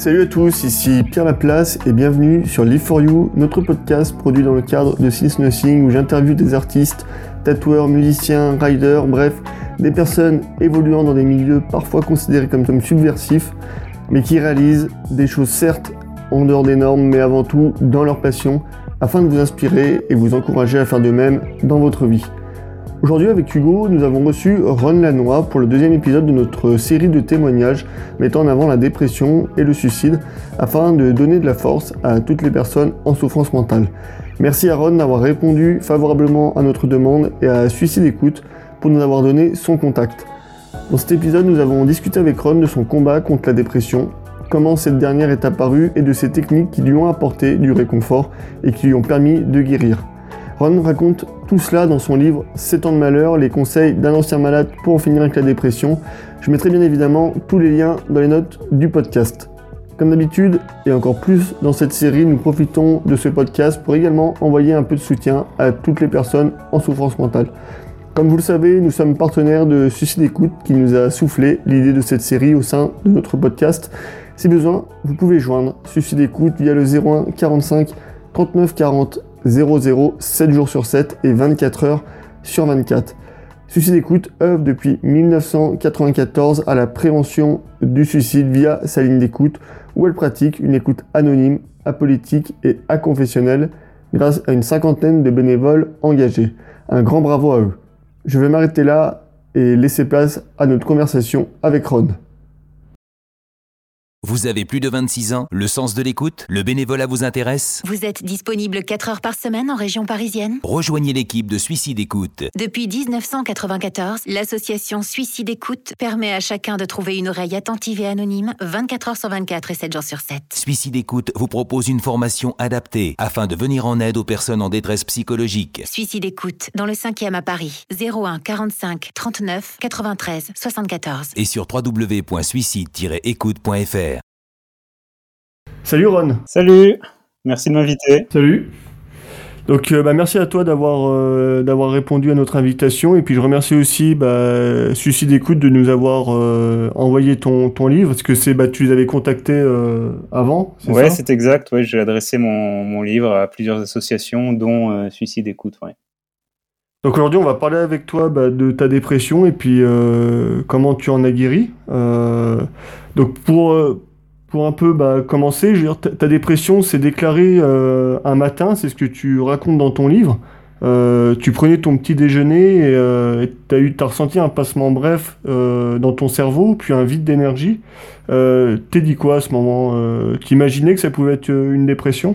Salut à tous, ici Pierre Laplace et bienvenue sur Live for You, notre podcast produit dans le cadre de Since Nothing où j'interviewe des artistes, tatoueurs, musiciens, riders, bref, des personnes évoluant dans des milieux parfois considérés comme, comme subversifs, mais qui réalisent des choses certes en dehors des normes, mais avant tout dans leur passion, afin de vous inspirer et vous encourager à faire de même dans votre vie. Aujourd'hui avec Hugo, nous avons reçu Ron Lanois pour le deuxième épisode de notre série de témoignages mettant en avant la dépression et le suicide afin de donner de la force à toutes les personnes en souffrance mentale. Merci à Ron d'avoir répondu favorablement à notre demande et à Suicide Écoute pour nous avoir donné son contact. Dans cet épisode, nous avons discuté avec Ron de son combat contre la dépression, comment cette dernière est apparue et de ses techniques qui lui ont apporté du réconfort et qui lui ont permis de guérir. Ron raconte tout cela dans son livre 7 ans de malheur, les conseils d'un ancien malade pour en finir avec la dépression. Je mettrai bien évidemment tous les liens dans les notes du podcast. Comme d'habitude, et encore plus dans cette série, nous profitons de ce podcast pour également envoyer un peu de soutien à toutes les personnes en souffrance mentale. Comme vous le savez, nous sommes partenaires de Suicide Écoute qui nous a soufflé l'idée de cette série au sein de notre podcast. Si besoin, vous pouvez joindre Suicide Écoute via le 01 45 39 40 00 7 jours sur 7 et 24 heures sur 24. Suicide Écoute œuvre depuis 1994 à la prévention du suicide via sa ligne d'écoute où elle pratique une écoute anonyme, apolitique et aconfessionnelle grâce à une cinquantaine de bénévoles engagés. Un grand bravo à eux. Je vais m'arrêter là et laisser place à notre conversation avec Ron. Vous avez plus de 26 ans, le sens de l'écoute, le bénévolat vous intéresse Vous êtes disponible 4 heures par semaine en région parisienne Rejoignez l'équipe de Suicide Écoute. Depuis 1994, l'association Suicide Écoute permet à chacun de trouver une oreille attentive et anonyme 24 heures sur 24 et 7 jours sur 7. Suicide Écoute vous propose une formation adaptée afin de venir en aide aux personnes en détresse psychologique. Suicide Écoute, dans le 5e à Paris, 01 45 39 93 74. Et sur www.suicide-écoute.fr. Salut Ron. Salut, merci de m'inviter. Salut. Donc euh, bah, merci à toi d'avoir euh, d'avoir répondu à notre invitation et puis je remercie aussi bah, Suicide Écoute de nous avoir euh, envoyé ton, ton livre parce que c'est bah, tu les avais contactés avant. Ouais, c'est exact. Ouais, j'ai adressé mon, mon livre à plusieurs associations, dont Suicide Écoute. Ouais. Donc aujourd'hui on va parler avec toi bah, de ta dépression et puis comment tu en as guéri. Donc pour pour un peu bah, commencer, je veux dire, ta, dépression s'est déclarée euh, un matin, c'est ce que tu racontes dans ton livre. Euh, tu prenais ton petit déjeuner et euh, tu as ressenti un passement bref euh, dans ton cerveau, puis un vide d'énergie. Euh, T'es dit quoi à ce moment euh, T'imaginais que ça pouvait être une dépression?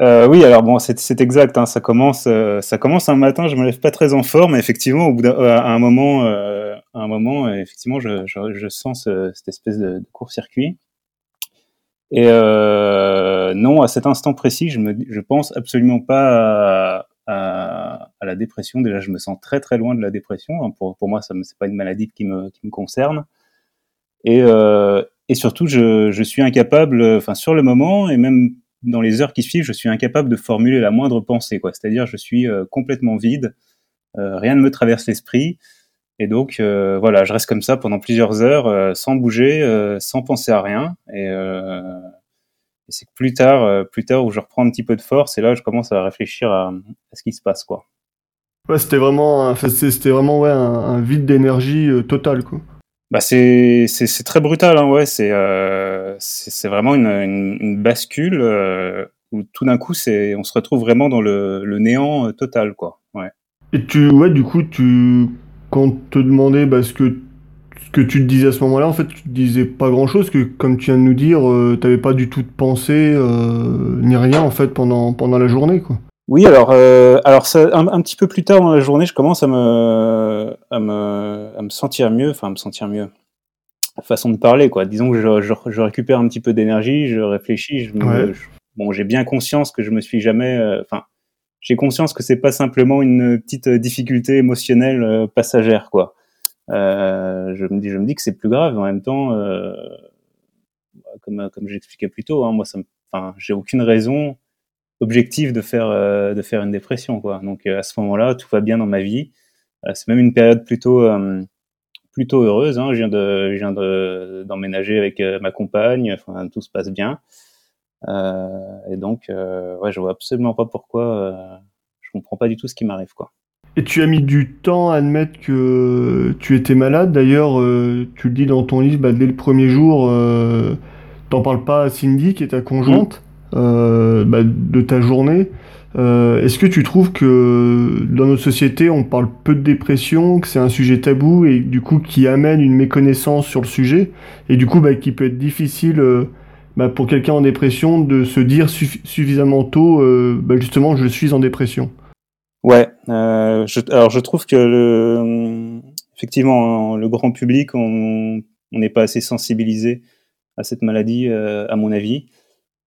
Euh, oui, alors bon, c'est exact. hein, ça commence, euh, ça commence un matin. Je me lève pas très en forme. mais Effectivement, au bout d'un- euh, moment, à un moment, effectivement, je, je, je sens ce- cette espèce de court-circuit. Et euh, non, à cet instant précis, je me, pense absolument pas à, la dépression. Déjà, je me sens très très loin de la dépression. hein. Pour, pour moi, ça me- c'est pas une maladie qui me, concerne. Et, euh, et surtout, je, suis incapable, enfin sur le moment et même dans les heures qui suivent, je suis incapable de formuler la moindre pensée. C'est-à-dire, je suis euh, complètement vide, euh, rien ne me traverse l'esprit. Et donc, euh, voilà, je reste comme ça pendant plusieurs heures, euh, sans bouger, euh, sans penser à rien. Et, et c'est plus tard, plus tard, où je reprends un petit peu de force, et là, je commence à réfléchir à, à ce qui se passe, quoi. Ouais, c'était vraiment, c'était vraiment ouais, un, un vide d'énergie total quoi. Bah c'est c'est très brutal, hein, ouais. C'est c'est vraiment une, une, une bascule où tout d'un coup, c'est on se retrouve vraiment dans le, le néant total, quoi. Ouais. Et tu, ouais, du coup, tu, quand on te demandait bah, ce que, ce que tu te disais à ce moment-là, en fait, tu te disais pas grand-chose, que comme tu viens de nous dire, euh, t'avais pas du tout de pensée, euh, ni rien, en fait, pendant, pendant la journée, quoi. Oui, alors, euh, alors ça, un, un petit peu plus tard dans la journée, je commence à me, à me, à me sentir mieux, enfin, à me sentir mieux. Façon de parler, quoi. Disons que je, je, je récupère un petit peu d'énergie, je réfléchis, je me, Ouais. je- bon, j'ai bien conscience que je me suis jamais, euh, enfin, j'ai conscience que c'est pas simplement une petite euh, difficulté émotionnelle euh, passagère, quoi. Euh, je me dis, je me dis que c'est plus grave. En même temps, euh, comme, comme j'expliquais plus tôt, hein, moi, ça enfin, j'ai aucune raison objectif de faire euh, de faire une dépression quoi donc euh, à ce moment-là tout va bien dans ma vie Euh, c'est même une période plutôt euh, plutôt heureuse. Hein. Je viens de, je viens de, d'emménager avec ma compagne. Enfin, tout se passe bien. Et donc, ouais, je vois absolument pas pourquoi. je comprends pas du tout ce qui m'arrive, quoi. Et tu as mis du temps à admettre que tu étais malade. D'ailleurs, tu le dis dans ton livre, bah, dès le premier jour, euh, t'en parles pas à Cindy, qui est ta conjointe, mmh. bah, de ta journée. Euh, est-ce que tu trouves que dans notre société, on parle peu de dépression, que c'est un sujet tabou et du coup qui amène une méconnaissance sur le sujet et du coup bah, qui peut être difficile euh, bah, pour quelqu'un en dépression de se dire suffisamment tôt, euh, bah, justement, je suis en dépression Ouais, je, alors je trouve que le, effectivement, le grand public, on n'est pas assez sensibilisé à cette maladie, à mon avis.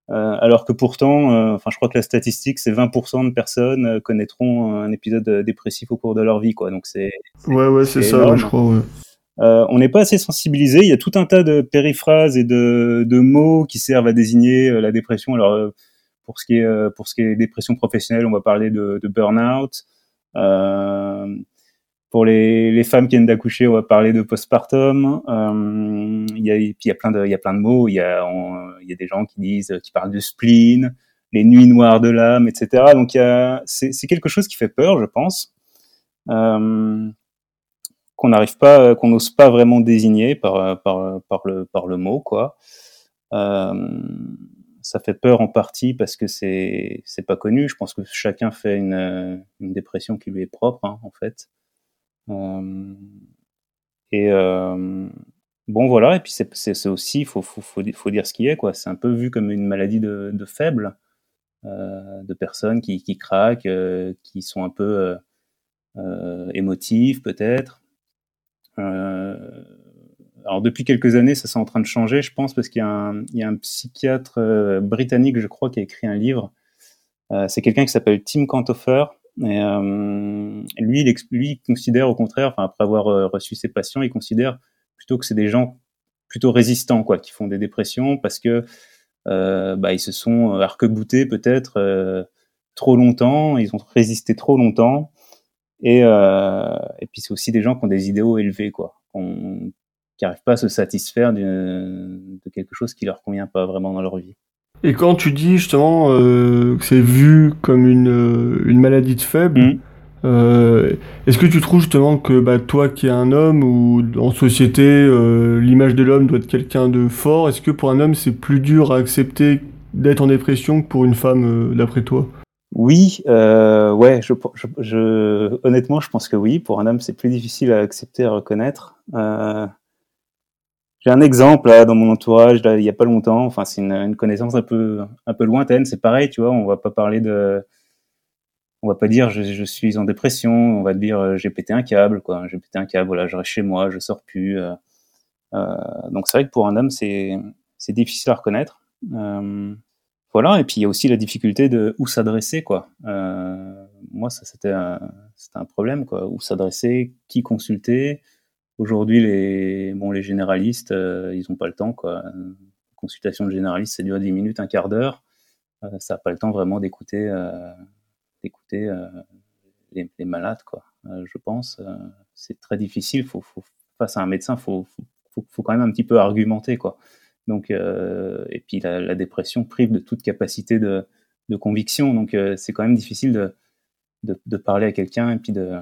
Euh, alors que pourtant, euh, enfin, je crois que la statistique, c'est 20% de personnes euh, connaîtront un épisode dépressif au cours de leur vie, quoi. Donc c'est. Ouais, ouais, c'est ça, je crois. Ouais. Euh, on n'est pas assez sensibilisé. Il y a tout un tas de périphrases et de, mots qui servent à désigner la dépression. Alors, pour ce qui est pour ce qui est dépression professionnelle, on va parler de, de burn-out. Euh, pour les, les femmes qui viennent d'accoucher, on va parler de postpartum. Euh, il y a, y a plein de, il y a plein de mots. Il y a, il y a des gens qui disent, qui parlent de spleen, les nuits noires de l'âme, etc. Donc c'est, quelque chose qui fait peur, je pense, euh, qu'on n'arrive pas, qu'on n'ose pas vraiment désigner par, par, par le, par le mot, quoi. Euh, ça fait peur en partie parce que c'est, c'est pas connu. Je pense que chacun fait une, une dépression qui lui est propre, hein, en fait. Euh, et euh, bon voilà, et puis c'est aussi, faut, faut, faut, dire ce qui est, quoi. C'est un peu vu comme une maladie de, de faible, euh, de personnes qui, qui craquent, qui sont un peu euh, émotives peut-être. Alors depuis quelques années, ça c'est en train de changer, je pense, parce qu'il y, a un psychiatre britannique, je crois, qui a écrit un livre. c'est quelqu'un qui s'appelle Tim Cantofer, euh, lui, il, lui, considère au contraire, après avoir euh, reçu ses patients, il considère plutôt que c'est des gens plutôt résistants, quoi, qui font des dépressions parce que euh, bah, ils se sont arc-boutés peut-être euh, trop longtemps, ils ont résisté trop longtemps. Et, euh, et puis c'est aussi des gens qui ont des idéaux élevés, quoi, qui n'arrivent pas à se satisfaire de quelque chose qui leur convient pas vraiment dans leur vie. Et quand tu dis justement euh, que c'est vu comme une, euh, une maladie de faible, mm. euh, est-ce que tu trouves justement que bah, toi qui es un homme ou en société, euh, l'image de l'homme doit être quelqu'un de fort, est-ce que pour un homme c'est plus dur à accepter d'être en dépression que pour une femme d'après toi? Oui, euh, honnêtement je pense que oui. Pour un homme c'est plus difficile à accepter, à reconnaître. Euh, j'ai un exemple là, dans mon entourage il y a pas longtemps. Enfin, c'est une, connaissance un peu un peu lointaine. C'est pareil, tu vois. On va pas parler de, on va pas dire je, suis en dépression. On va dire euh, j'ai pété un câble. J'ai pété un câble. Je reste chez moi, je sors plus. Donc c'est vrai que pour un homme c'est c'est difficile à reconnaître. Voilà. Et puis il y a aussi la difficulté de où s'adresser, quoi. Euh, moi, ça c'était un, problème, quoi. Où s'adresser, qui consulter. Aujourd'hui, les, bon, les généralistes, euh, ils n'ont pas le temps. Quoi. Consultation de généraliste, ça dure 10 minutes, un quart d'heure. Euh, ça n'a pas le temps vraiment d'écouter d'écouter les, malades, quoi. je pense. c'est très difficile. Faut, faut, face à un médecin, il faut, faut, faut, quand même un petit peu argumenter. Quoi. Donc, et puis la, la, dépression prive de toute capacité de, de conviction. Donc c'est quand même difficile de, de, de parler à quelqu'un et puis de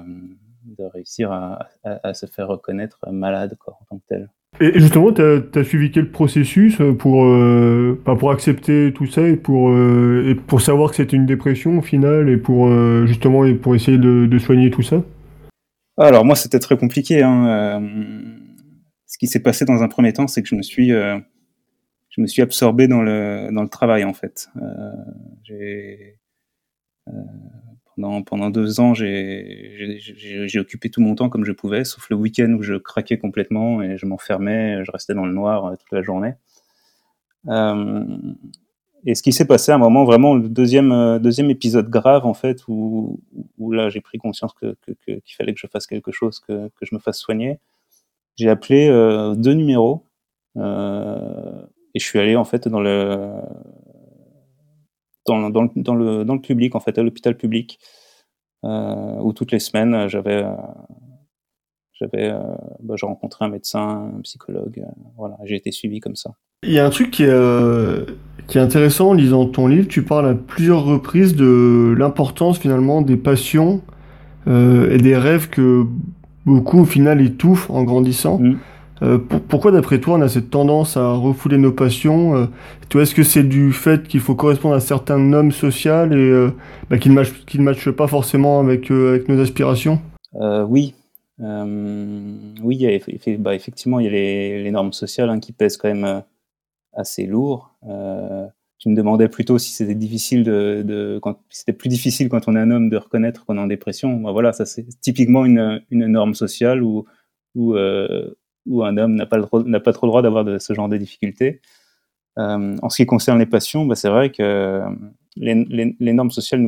de réussir à, à, à, se faire reconnaître malade quoi, en tant que tel. Et justement, tu as, as, suivi quel processus pour, euh, bah, pour accepter tout ça et pour, euh, et pour savoir que c'était une dépression au final et pour euh, justement et pour essayer de, de, soigner tout ça? Alors moi, c'était très compliqué. Hein. Euh, ce qui s'est passé dans un premier temps, c'est que je me suis, euh, je me suis absorbé dans le, dans le travail en fait. J'ai pendant, pendant deux ans, j'ai occupé tout mon temps comme je pouvais, sauf le week-end où je craquais complètement et je m'enfermais, je restais dans le noir euh, toute la journée. Euh, et ce qui s'est passé à un moment, vraiment, le deuxième, euh, deuxième épisode grave, en fait, où, où là, j'ai pris conscience qu'il que, fallait que je fasse quelque chose, que, que je me fasse soigner. J'ai appelé euh, deux numéros euh, et je suis allé, en fait, dans le, dans, dans, dans, le, dans le public, en fait, à l'hôpital public, euh, où toutes les semaines, j'avais j'avais, bah, j'ai rencontré un médecin, un psychologue, voilà, j'ai été suivi comme ça. Il y a un truc qui est, qui est intéressant en lisant ton livre. Tu parles à plusieurs reprises de l'importance finalement des passions et des rêves que beaucoup au final étouffent en grandissant. Mm. Euh, pourquoi d'après toi on a cette tendance à refouler nos passions euh, Est-ce que c'est du fait qu'il faut correspondre à certains normes sociales et euh, bah, qu'ils ne matchent, pas forcément avec, avec nos aspirations? Oui. oui, bah, effectivement, il y a les, normes sociales hein, qui pèsent quand même assez lourd. tu me demandais plutôt si c'était difficile de, c'était plus difficile quand on est un homme de reconnaître qu'on est en dépression. Bah, voilà, ça c'est typiquement une, norme sociale où où un homme n'a pas, n'a pas trop le droit d'avoir ce genre de difficultés. Euh, en ce qui concerne les passions, bah, c'est vrai que euh, les, normes sociales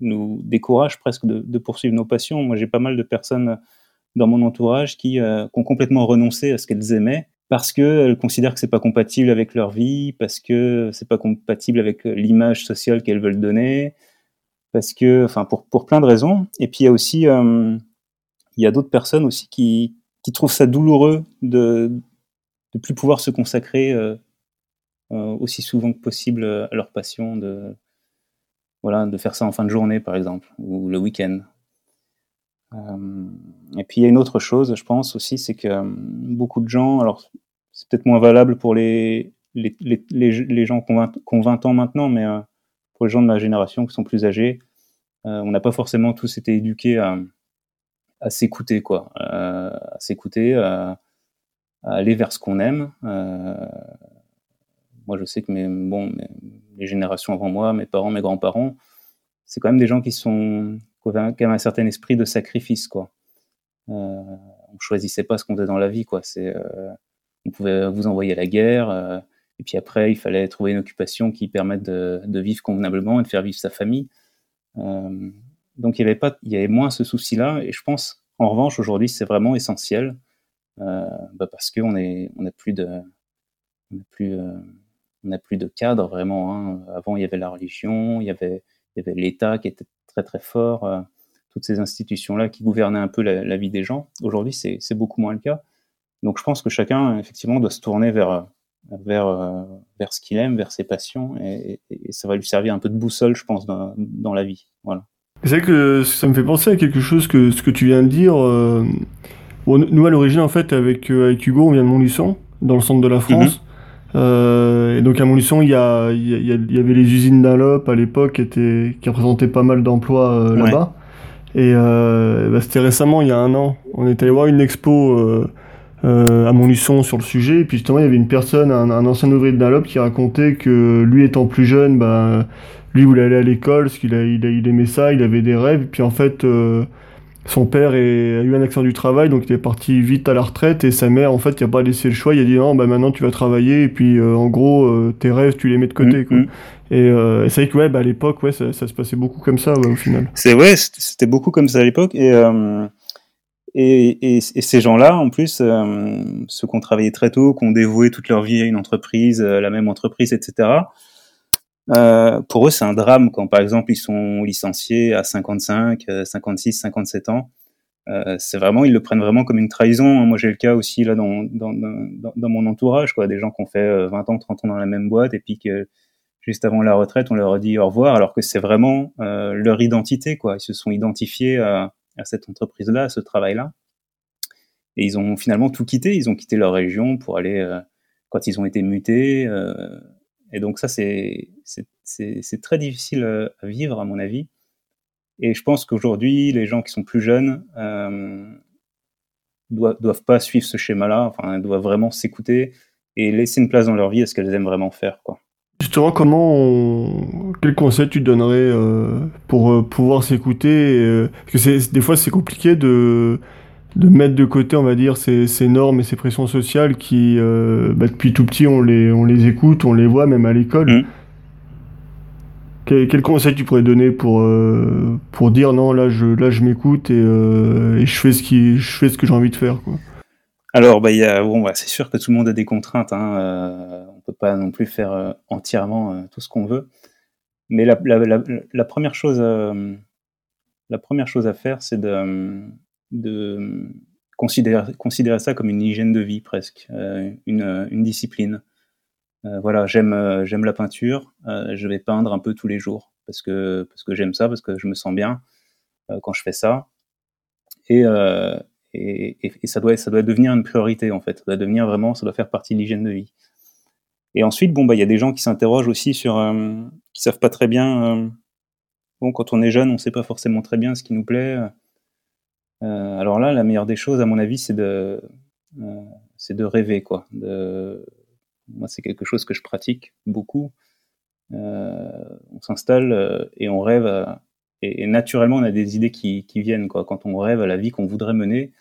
nous, découragent presque de, poursuivre nos passions. Moi, j'ai pas mal de personnes dans mon entourage qui, euh, ont complètement renoncé à ce qu'elles aimaient parce qu'elles considèrent que c'est pas compatible avec leur vie, parce que c'est pas compatible avec l'image sociale qu'elles veulent donner, parce que, enfin, pour, pour plein de raisons. Et puis il y a aussi, il y a d'autres personnes aussi qui, qui trouvent ça douloureux de ne plus pouvoir se consacrer euh, euh, aussi souvent que possible à leur passion, de, faire ça en fin de journée par exemple, ou le week-end. Euh, et puis il y a une autre chose, je pense aussi, c'est que beaucoup de gens, alors c'est peut-être moins valable pour les gens qui ont, 20, ans maintenant, mais pour les gens de ma génération qui sont plus âgés, on n'a pas forcément tous été éduqués à, à s'écouter, quoi, euh, à s'écouter, à, aller vers ce qu'on aime. Euh, moi, je sais que mes, bon, les générations avant moi, mes parents, mes grands-parents, c'est quand même des gens qui sont qui avaient un certain esprit de sacrifice, quoi. Euh, on choisissait pas ce qu'on faisait dans la vie, quoi. C'est, on pouvait vous envoyer à la guerre, et puis après, il fallait trouver une occupation qui permette de, vivre convenablement et de faire vivre sa famille. Euh, donc il y avait pas, il y avait moins ce souci-là. Et je pense, en revanche, aujourd'hui, c'est vraiment essentiel euh, bah parce qu'on on n'a plus de, on plus, euh, on plus de cadre vraiment. Hein. Avant, il y avait la religion, il y avait, il y avait l'État qui était très très fort, euh, toutes ces institutions-là qui gouvernaient un peu la, vie des gens. Aujourd'hui, c'est, beaucoup moins le cas. Donc, je pense que chacun, effectivement, doit se tourner vers vers, vers ce qu'il aime, vers ses passions, et, et, ça va lui servir un peu de boussole, je pense, dans, dans la vie. Voilà. C'est vrai que ça me fait penser à quelque chose que ce que tu viens de dire. Euh, nous, à l'origine, en fait, avec, euh, avec Hugo, on vient de Montluçon, dans le centre de la France. Mhm. Euh, et donc à Montluçon, il y, a, il, y avait les usines Dunlop à l'époque qui, qui représentaient pas mal d'emplois là-bas. Et bah, c'était récemment, il y a un an, on est allé voir une expo à Montluçon sur le sujet. Et puis justement, il y avait une personne, un, un ancien ouvrier de Dunlop, qui racontait que lui étant plus jeune, bah, lui voulait aller à l'école parce qu'il il, aimait ça, il avait des rêves. Puis en fait, euh, son père a eu un accident du travail, donc il est parti vite à la retraite. Et sa mère, en fait, il a pas laissé le choix. Il a dit non, bah maintenant tu vas travailler. Et puis euh, en gros, euh, tes rêves, tu les mets de côté. Mm, quoi. Mm. Et, c'est vrai que ouais, bah, à l'époque, ouais, ça, se passait beaucoup comme ça au final. C'est ouais, c'était beaucoup comme ça à l'époque. Et, et, et, ces gens-là, en plus, ceux qui ont travaillé très tôt, qui ont dévoué toute leur vie à une entreprise, la même entreprise, etc euh, pour eux, c'est un drame quand, par exemple, ils sont licenciés à 55, 56, 57 ans. Euh, c'est vraiment, ils le prennent vraiment comme une trahison. Moi, j'ai le cas aussi là dans, dans, dans, mon entourage, quoi, des gens qui ont fait 20 euh, ans, 30 ans dans la même boîte et puis que juste avant la retraite, on leur dit au revoir, alors que c'est vraiment euh, leur identité, quoi. Ils se sont identifiés à, à cette entreprise-là, à ce travail-là, et ils ont finalement tout quitté. Ils ont quitté leur région pour aller euh, quand ils ont été mutés. Et donc ça, c'est très difficile euh, à vivre, à mon avis. Et je pense qu'aujourd'hui, les gens qui sont plus jeunes euh, doivent, pas suivre ce schéma-là, enfin, doivent vraiment s'écouter et laisser une place dans leur vie à ce qu'elles aiment vraiment faire. Justement, comment quel conseil tu donnerais euh, pour euh, pouvoir s'écouter Parce que des fois, c'est compliqué de de mettre de côté, on va dire, ces, ces normes et ces pressions sociales qui, euh, bah, depuis tout petit, on les, on les écoute, on les voit, même à l'école. Mmh. Quel, conseil tu pourrais donner pour, euh, pour dire non, là, je, là, je m'écoute et, euh, et, je, fais ce qui, je fais ce que j'ai envie de faire quoi. Alors, bah, y a, bon, bah, c'est sûr que tout le monde a des contraintes. Hein, on peut pas non plus faire entièrement tout ce qu'on veut. Mais la, la, la, la première chose, la première chose à faire, c'est de de considérer, considérer ça comme une hygiène de vie presque, une, une, discipline. voilà, j'aime j'aime la peinture, je vais peindre un peu tous les jours parce que parce que j'aime ça, parce que je me sens bien quand je fais ça. Et, et, ça doit ça doit devenir une priorité en fait. Ça doit devenir vraiment, ça doit faire partie de l'hygiène de vie. Et ensuite, bon, bah, il y a des gens qui s'interrogent aussi sur, euh, qui savent pas très bien. Euh, bon, quand on est jeune, on sait pas forcément très bien ce qui nous plaît. Euh, alors là, la meilleure des choses, à mon avis, c'est de, euh, de rêver, quoi. Moi, c'est quelque chose que je pratique beaucoup. on s'installe et on rêve, et, naturellement, on a des idées qui, viennent, quoi. Quand on rêve à la vie qu'on voudrait mener,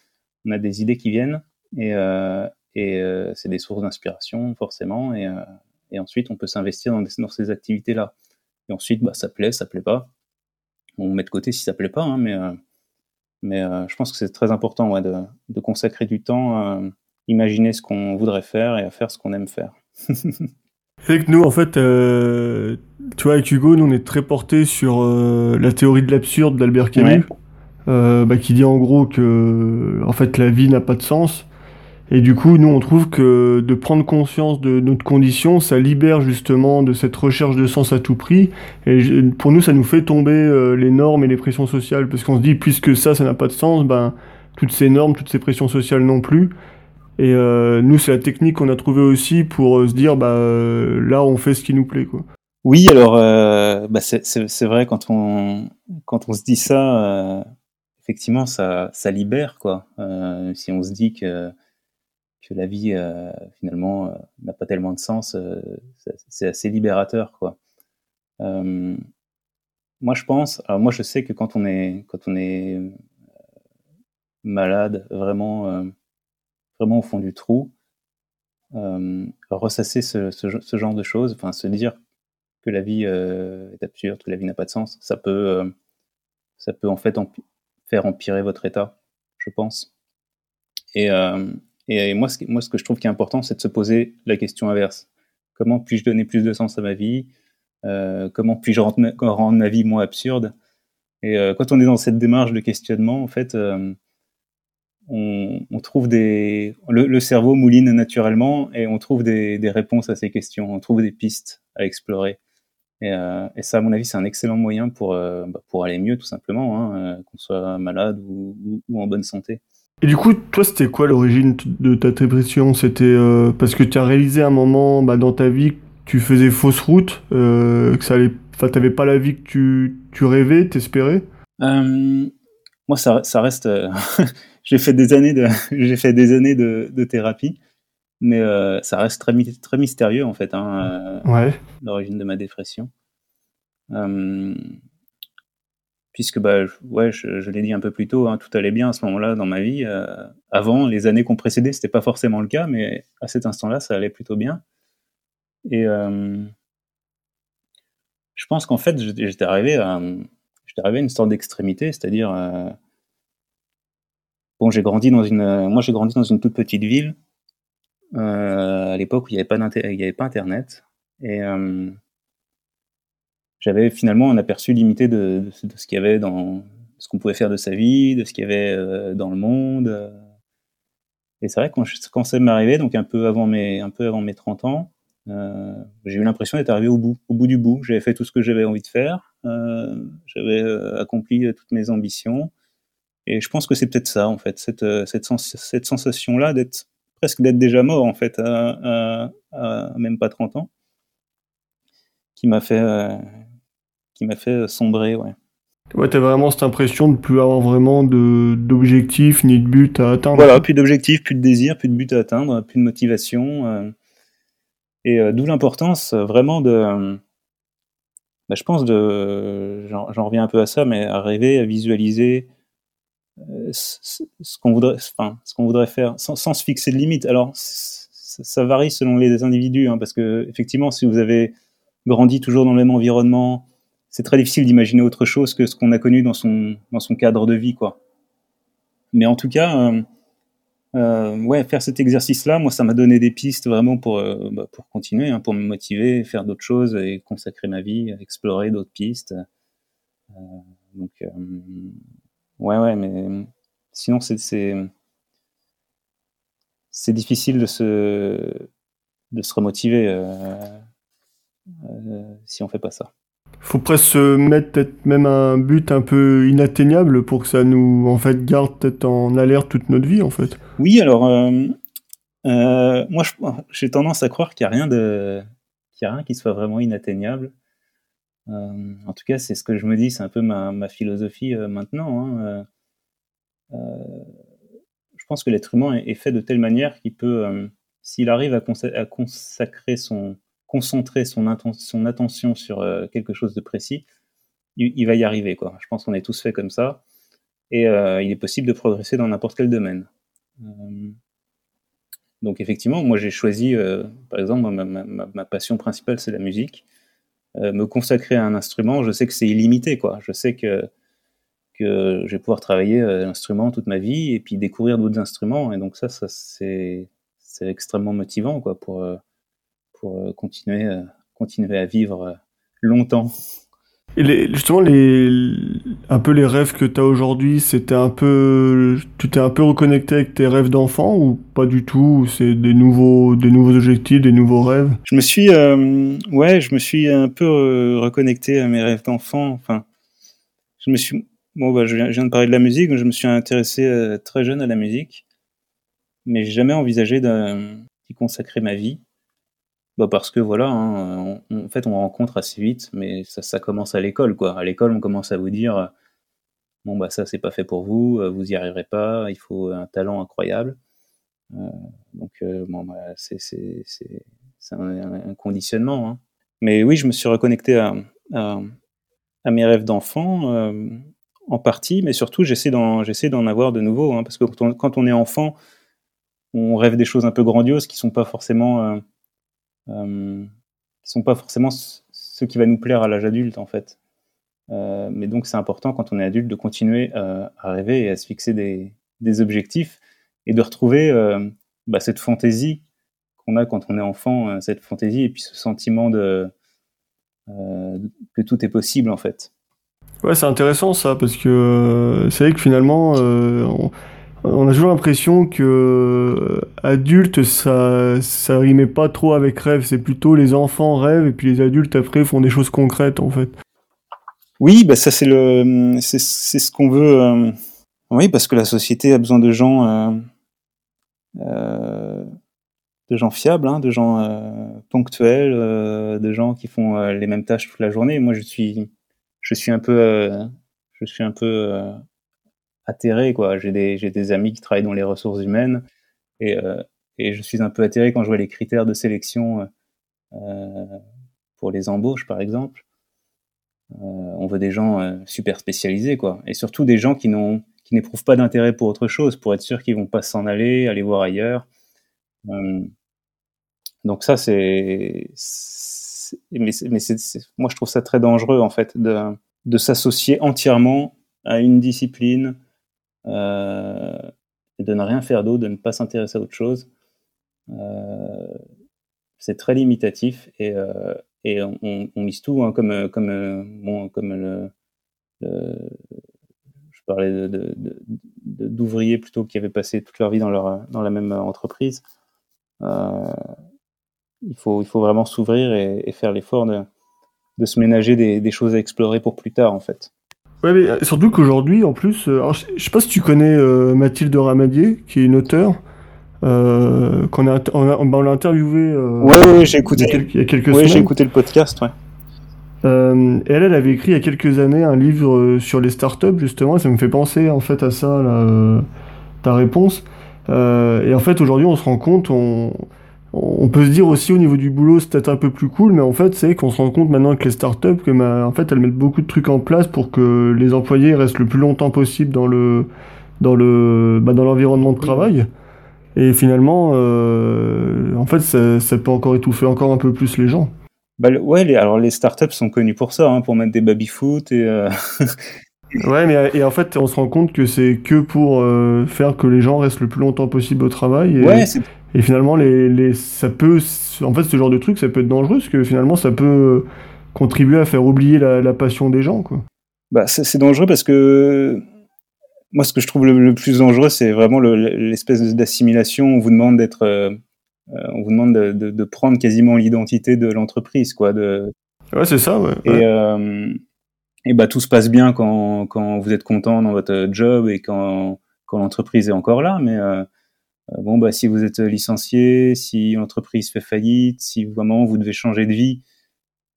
on a des idées qui viennent. Et, et euh, c'est des sources d'inspiration, forcément. Et, euh, et, ensuite, on peut s'investir dans, dans, ces activités-là. Et ensuite, bah, ça plaît, ça plaît pas. On met de côté si ça plaît pas, hein, mais, euh, mais je pense que c'est très important ouais, de, de, consacrer du temps à imaginer ce qu'on voudrait faire et à faire ce qu'on aime faire. C'est que nous, en fait, euh, tu vois, avec Hugo, nous, on est très porté sur euh, la théorie de l'absurde d'Albert Camus, euh, bah, qui dit en gros que, en fait, la vie n'a pas de sens. Et du coup, nous, on trouve que de prendre conscience de notre condition, ça libère justement de cette recherche de sens à tout prix. Et pour nous, ça nous fait tomber euh, les normes et les pressions sociales. Parce qu'on se dit, puisque ça, ça n'a pas de sens, ben, toutes ces normes, toutes ces pressions sociales non plus. Et euh, nous, c'est la technique qu'on a trouvée aussi pour euh, se dire, bah, là, on fait ce qui nous plaît. Quoi. Oui, alors, bah, c'est vrai, quand on, quand on se dit ça, effectivement, ça, ça libère. quoi. si on se dit que que la vie euh, finalement euh, n'a pas tellement de sens, euh, c'est assez libérateur quoi. moi je pense, alors moi je sais que quand on est quand on est malade, vraiment vraiment au fond du trou, ressasser ce, ce, genre de choses, enfin se dire que la vie est absurde, que la vie n'a pas de sens, ça peut ça peut en fait faire empirer votre état, je pense. Et, et moi, ce, que je trouve qui est important, c'est de se poser la question inverse. Comment puis-je donner plus de sens à ma vie? Euh, Comment puis-je rendre, ma vie moins absurde? Et euh, quand on est dans cette démarche de questionnement, en fait, euh, on, trouve des... Le, cerveau mouline naturellement et on trouve des, des, réponses à ces questions, on trouve des pistes à explorer. Et, ça, à mon avis, c'est un excellent moyen pour, bah, pour aller mieux, tout simplement, hein, qu'on soit malade ou en bonne santé. Et du coup, toi, c'était quoi l'origine de ta dépression? C'était euh, parce que tu as réalisé un moment bah, dans ta vie que tu faisais fausse route, euh, que ça allait, enfin, t'avais pas la vie que tu, tu rêvais, t'espérais? Euh, Moi, ça, ça reste. j'ai fait des années de, j'ai fait des années de, de thérapie, mais ça reste très, très mystérieux en fait. Hein, ouais. L'origine de ma dépression puisque bah, ouais, je, l'ai dit un peu plus tôt, hein, tout allait bien à ce moment-là dans ma vie. Euh, avant, les années qu'on précédait, c'était pas forcément le cas, mais à cet instant-là, ça allait plutôt bien. Et euh, je pense qu'en fait, j'étais arrivé à, arrivé à une sorte d'extrémité, c'est-à-dire, euh, bon, j'ai grandi dans une, moi, j'ai grandi dans une toute petite ville à l'époque où il n'y avait pas avait pas Internet, et j'avais finalement un aperçu limité de, de, ce qu'il y avait dans ce qu'on pouvait faire de sa vie, de ce qu'il y avait euh, dans le monde. Et c'est vrai quand, quand ça m'est arrivé, donc un peu avant mes, un peu avant mes 30 ans, euh, j'ai eu l'impression d'être arrivé au bout, au bout du bout. J'avais fait tout ce que j'avais envie de faire, euh, j'avais euh, accompli toutes mes ambitions. Et je pense que c'est peut-être ça, en fait, cette, cette, sens cette sensation-là d'être presque d'être déjà mort, en fait, à, à, à, même pas 30 ans, qui m'a fait, qui m'a fait euh, sombrer, ouais. Ouais, t'as vraiment cette impression de plus avoir vraiment d'objectifs ni de but à atteindre. Voilà, plus d'objectifs, plus de désirs, plus de but à atteindre, plus de motivation. Euh, et euh, d'où l'importance vraiment de. Bah, je pense de. J'en reviens un peu à ça, mais à rêver, à visualiser ce, qu'on voudrait, enfin, ce qu'on voudrait faire, sans, sans, se fixer de limite. Alors, ça varie selon les individus, hein, parce que effectivement, si vous avez grandi toujours dans le même environnement, c'est très difficile d'imaginer autre chose que ce qu'on a connu dans son, dans son cadre de vie, quoi. Mais en tout cas, euh, euh, ouais, faire cet exercice-là, moi, ça m'a donné des pistes vraiment pour, euh, bah, pour continuer, hein, pour me motiver, faire d'autres choses et consacrer ma vie, explorer d'autres pistes. donc, ouais, ouais, mais sinon, c'est, c'est difficile de se, de se remotiver si on fait pas ça. Faut presque se mettre peut-être même un but un peu inatteignable pour que ça nous en fait garde peut-être en alerte toute notre vie en fait. Oui, alors moi j'ai tendance à croire qu'il n'y a rien de qu'il a rien qui soit vraiment inatteignable. Euh, en tout cas, c'est ce que je me dis, c'est un peu ma, philosophie euh, maintenant. Hein, euh, je pense que l'être humain est, fait de telle manière qu'il peut, s'il arrive à, consacrer son, concentrer son, attention sur quelque chose de précis, il, va y arriver. Quoi. Je pense qu'on est tous faits comme ça. Et il est possible de progresser dans n'importe quel domaine. donc effectivement, moi j'ai choisi, par exemple, ma passion principale c'est la musique. Euh, me consacrer à un instrument, je sais que c'est illimité, quoi. Je sais que, que je vais pouvoir travailler euh, l'instrument toute ma vie et puis découvrir d'autres instruments. Et donc ça, ça c'est, extrêmement motivant, quoi, pour, euh, pour continuer, continuer à vivre longtemps. Et justement, les, un peu les rêves que tu as aujourd'hui, c'était un peu, tu t'es un peu reconnecté avec tes rêves d'enfant ou pas du tout? C'est des nouveaux, des nouveaux objectifs, des nouveaux rêves? Je me suis, euh, ouais, je me suis un peu euh, reconnecté à mes rêves d'enfant. Enfin, je me suis, bon, bah, je, viens, de parler de la musique, je me suis intéressé euh, très jeune à la musique, mais j'ai jamais envisagé d'y consacrer ma vie. Bah parce que voilà, hein, en fait, on rencontre assez vite, mais ça, commence à l'école, quoi. À l'école, on commence à vous dire, bon bah ça, c'est pas fait pour vous, euh, vous y arriverez pas, il faut un talent incroyable. Euh, donc euh, bon, bah, c'est un, un, conditionnement. Hein. Mais oui, je me suis reconnecté à, à, mes rêves d'enfant euh, en partie, mais surtout j'essaie d'en avoir de nouveaux, hein, parce que quand on, quand on, est enfant, on rêve des choses un peu grandioses qui sont pas forcément euh, qui sont pas forcément ce qui va nous plaire à l'âge adulte en fait. Euh, mais donc c'est important quand on est adulte de continuer euh, à rêver et à se fixer des, des objectifs et de retrouver bah, cette fantaisie qu'on a quand on est enfant, cette fantaisie et puis ce sentiment de que tout est possible en fait. Ouais, c'est intéressant ça parce que c'est vrai que finalement a toujours l'impression que euh, adulte ça ça rimait pas trop avec rêve, c'est plutôt les enfants rêvent et puis les adultes après font des choses concrètes en fait. Oui, bah ça c'est le c'est ce qu'on veut euh, oui parce que la société a besoin de gens euh de gens fiables, hein, de gens ponctuels, de gens qui font les mêmes tâches toute la journée. Moi je suis je suis un peu je suis un peu atterré quoi. J'ai des j'ai des amis qui travaillent dans les ressources humaines et euh, et je suis un peu atterré quand je vois les critères de sélection euh, pour les embauches par exemple. Euh, on veut des gens super spécialisés quoi et surtout des gens qui n'ont n'éprouvent pas d'intérêt pour autre chose pour être sûr qu'ils vont pas s'en aller, aller voir ailleurs. donc ça c'est mais, mais moi je trouve ça très dangereux en fait de, de s'associer entièrement à une discipline euh, de ne rien faire d'autre, de ne pas s'intéresser à autre chose. Euh, c'est très limitatif et, euh, on, mise tout, hein, comme, comme, bon, comme le, je parlais d'ouvriers plutôt qui avaient passé toute leur vie dans, leur, dans la même entreprise. Il, faut, il faut vraiment s'ouvrir et, faire l'effort de, de se ménager des, choses à explorer pour plus tard, en fait. Ouais, mais euh, surtout qu'aujourd'hui, en plus, euh, je, sais pas si tu connais euh, Mathilde Ramadier, qui est une auteure, qu'on a, on, a, on l'a interviewée. ouais, j'ai écouté. Il y a quelques, ouais, j'ai écouté le podcast, ouais. elle, elle avait écrit il y a quelques années un livre sur les startups, justement, et ça me fait penser en fait à ça, là, ta réponse. et en fait, aujourd'hui, on se rend compte, on, on peut se dire aussi au niveau du boulot c'est peut-être un peu plus cool, mais en fait c'est qu'on se rend compte maintenant que les startups que bah, en fait elles mettent beaucoup de trucs en place pour que les employés restent le plus longtemps possible dans le dans le bah, dans l'environnement de travail. Et finalement, euh, en fait, ça, ça, peut encore étouffer encore un peu plus les gens. Bah, ouais, les, alors les startups sont connus pour ça, hein, pour mettre des baby-foot et. Euh... ouais, mais et en fait, on se rend compte que c'est que pour euh, faire que les gens restent le plus longtemps possible au travail. Et... Ouais, c'est et finalement, les, les, ça peut, en fait, ce genre de truc, ça peut être dangereux, parce que finalement, ça peut contribuer à faire oublier la, la passion des gens, quoi. Bah, c'est dangereux parce que moi, ce que je trouve le, plus dangereux, c'est vraiment l'espèce d'assimilation. On vous demande d'être, euh, on vous demande de, de, prendre quasiment l'identité de l'entreprise, quoi. De... Ouais, c'est ça. Ouais. Et, et bah tout se passe bien quand, quand vous êtes content dans votre job et quand, quand l'entreprise est encore là. Mais bon, bah si vous êtes licencié, si l'entreprise fait faillite, si vraiment vous devez changer de vie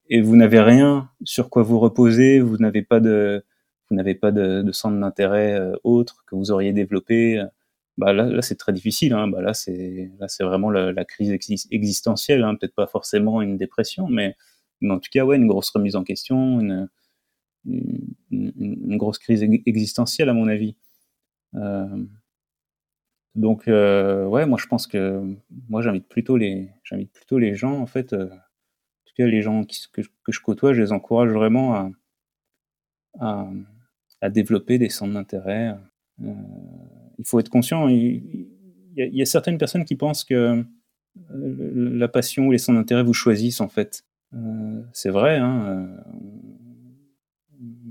et vous n'avez rien sur quoi vous reposer, vous n'avez pas de vous n'avez pas de, centre d'intérêt euh, autre que vous auriez développé, euh, bah là, là c'est très difficile. Hein. Bah là, c'est là, c'est vraiment la, crise existentielle. Hein. Peut-être pas forcément une dépression, mais, mais, en tout cas, ouais, une grosse remise en question, une, une, grosse crise existentielle à mon avis. Euh, donc, euh, ouais, moi je pense que moi j'invite plutôt les j'invite plutôt les gens en fait. Euh, en tout cas, les gens que, que, je côtoie, je les encourage vraiment à, à développer des centres d'intérêt. Euh, il faut être conscient. Il, y a, certaines personnes qui pensent que la passion ou les centres d'intérêt vous choisissent en fait. C'est vrai. Hein,